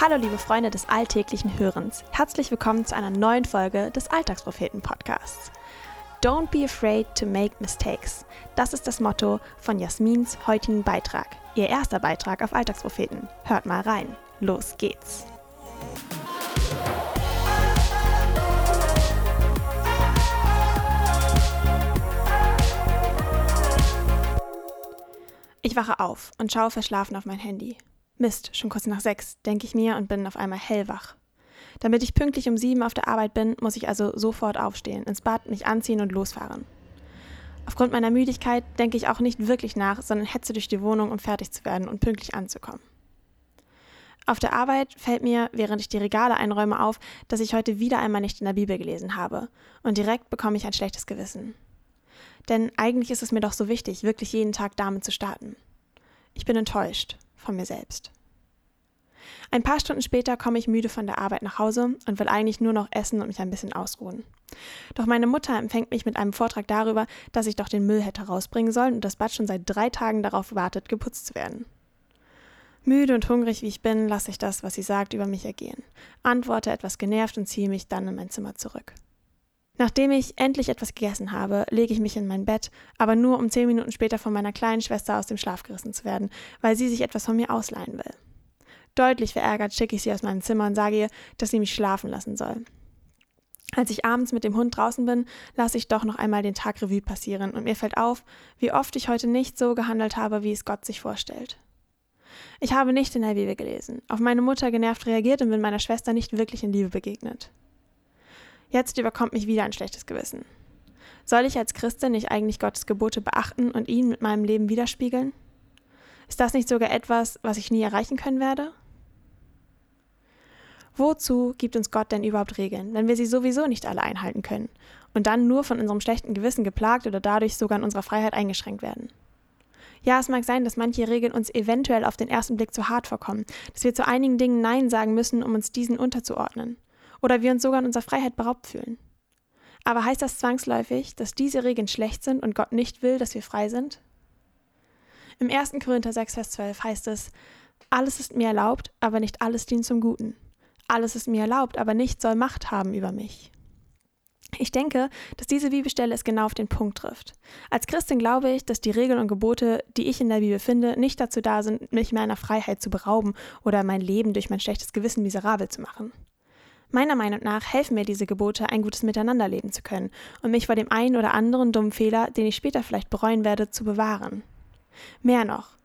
Hallo liebe Freunde des alltäglichen Hörens. Herzlich willkommen zu einer neuen Folge des Alltagspropheten Podcasts. Don't be afraid to make mistakes. Das ist das Motto von Jasmins heutigen Beitrag. Ihr erster Beitrag auf Alltagspropheten. Hört mal rein. Los geht's. Ich wache auf und schaue verschlafen auf mein Handy. Mist, schon kurz nach sechs, denke ich mir und bin auf einmal hellwach. Damit ich pünktlich um sieben auf der Arbeit bin, muss ich also sofort aufstehen, ins Bad, mich anziehen und losfahren. Aufgrund meiner Müdigkeit denke ich auch nicht wirklich nach, sondern hetze durch die Wohnung, um fertig zu werden und pünktlich anzukommen. Auf der Arbeit fällt mir, während ich die Regale einräume, auf, dass ich heute wieder einmal nicht in der Bibel gelesen habe, und direkt bekomme ich ein schlechtes Gewissen. Denn eigentlich ist es mir doch so wichtig, wirklich jeden Tag damit zu starten. Ich bin enttäuscht von mir selbst. Ein paar Stunden später komme ich müde von der Arbeit nach Hause und will eigentlich nur noch essen und mich ein bisschen ausruhen. Doch meine Mutter empfängt mich mit einem Vortrag darüber, dass ich doch den Müll hätte rausbringen sollen und das Bad schon seit drei Tagen darauf wartet, geputzt zu werden. Müde und hungrig wie ich bin, lasse ich das, was sie sagt, über mich ergehen, antworte etwas genervt und ziehe mich dann in mein Zimmer zurück. Nachdem ich endlich etwas gegessen habe, lege ich mich in mein Bett, aber nur um zehn Minuten später von meiner kleinen Schwester aus dem Schlaf gerissen zu werden, weil sie sich etwas von mir ausleihen will. Deutlich verärgert schicke ich sie aus meinem Zimmer und sage ihr, dass sie mich schlafen lassen soll. Als ich abends mit dem Hund draußen bin, lasse ich doch noch einmal den Tag Revue passieren und mir fällt auf, wie oft ich heute nicht so gehandelt habe, wie es Gott sich vorstellt. Ich habe nicht in der Bibel gelesen, auf meine Mutter genervt reagiert und bin meiner Schwester nicht wirklich in Liebe begegnet. Jetzt überkommt mich wieder ein schlechtes Gewissen. Soll ich als Christin nicht eigentlich Gottes Gebote beachten und ihn mit meinem Leben widerspiegeln? Ist das nicht sogar etwas, was ich nie erreichen können werde? Wozu gibt uns Gott denn überhaupt Regeln, wenn wir sie sowieso nicht alle einhalten können und dann nur von unserem schlechten Gewissen geplagt oder dadurch sogar in unserer Freiheit eingeschränkt werden? Ja, es mag sein, dass manche Regeln uns eventuell auf den ersten Blick zu hart vorkommen, dass wir zu einigen Dingen Nein sagen müssen, um uns diesen unterzuordnen oder wir uns sogar in unserer Freiheit beraubt fühlen. Aber heißt das zwangsläufig, dass diese Regeln schlecht sind und Gott nicht will, dass wir frei sind? Im 1. Korinther 6, Vers 12 heißt es, alles ist mir erlaubt, aber nicht alles dient zum Guten. Alles ist mir erlaubt, aber nicht soll Macht haben über mich. Ich denke, dass diese Bibelstelle es genau auf den Punkt trifft. Als Christin glaube ich, dass die Regeln und Gebote, die ich in der Bibel finde, nicht dazu da sind, mich meiner Freiheit zu berauben oder mein Leben durch mein schlechtes Gewissen miserabel zu machen. Meiner Meinung nach helfen mir diese Gebote, ein gutes Miteinander leben zu können und mich vor dem einen oder anderen dummen Fehler, den ich später vielleicht bereuen werde, zu bewahren. Mehr noch.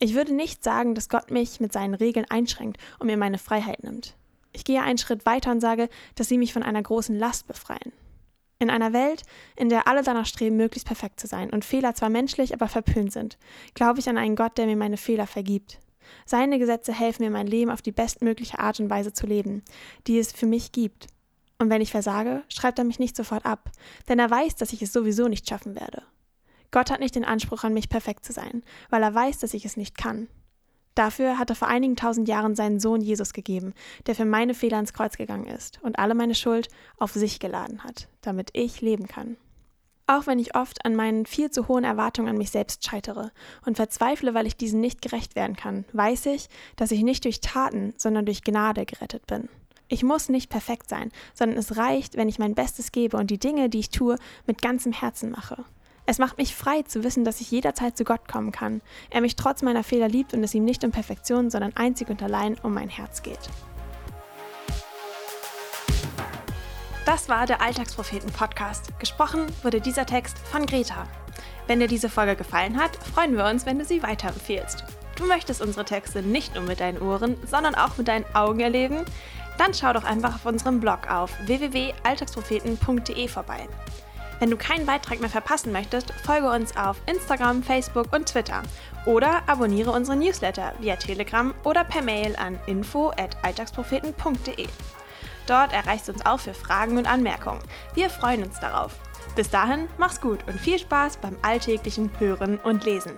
Ich würde nicht sagen, dass Gott mich mit seinen Regeln einschränkt und mir meine Freiheit nimmt. Ich gehe einen Schritt weiter und sage, dass sie mich von einer großen Last befreien. In einer Welt, in der alle danach streben, möglichst perfekt zu sein und Fehler zwar menschlich, aber verpönt sind, glaube ich an einen Gott, der mir meine Fehler vergibt. Seine Gesetze helfen mir, mein Leben auf die bestmögliche Art und Weise zu leben, die es für mich gibt. Und wenn ich versage, schreibt er mich nicht sofort ab, denn er weiß, dass ich es sowieso nicht schaffen werde. Gott hat nicht den Anspruch an mich, perfekt zu sein, weil er weiß, dass ich es nicht kann. Dafür hat er vor einigen tausend Jahren seinen Sohn Jesus gegeben, der für meine Fehler ins Kreuz gegangen ist und alle meine Schuld auf sich geladen hat, damit ich leben kann. Auch wenn ich oft an meinen viel zu hohen Erwartungen an mich selbst scheitere und verzweifle, weil ich diesen nicht gerecht werden kann, weiß ich, dass ich nicht durch Taten, sondern durch Gnade gerettet bin. Ich muss nicht perfekt sein, sondern es reicht, wenn ich mein Bestes gebe und die Dinge, die ich tue, mit ganzem Herzen mache. Es macht mich frei zu wissen, dass ich jederzeit zu Gott kommen kann, er mich trotz meiner Fehler liebt und es ihm nicht um Perfektion, sondern einzig und allein um mein Herz geht. Das war der Alltagspropheten-Podcast. Gesprochen wurde dieser Text von Greta. Wenn dir diese Folge gefallen hat, freuen wir uns, wenn du sie weiterempfehlst. Du möchtest unsere Texte nicht nur mit deinen Ohren, sondern auch mit deinen Augen erleben? Dann schau doch einfach auf unserem Blog auf www.alltagspropheten.de vorbei. Wenn du keinen Beitrag mehr verpassen möchtest, folge uns auf Instagram, Facebook und Twitter oder abonniere unsere Newsletter via Telegram oder per Mail an info@alltagspropheten.de. Dort erreichst du uns auch für Fragen und Anmerkungen. Wir freuen uns darauf. Bis dahin, mach's gut und viel Spaß beim alltäglichen Hören und Lesen.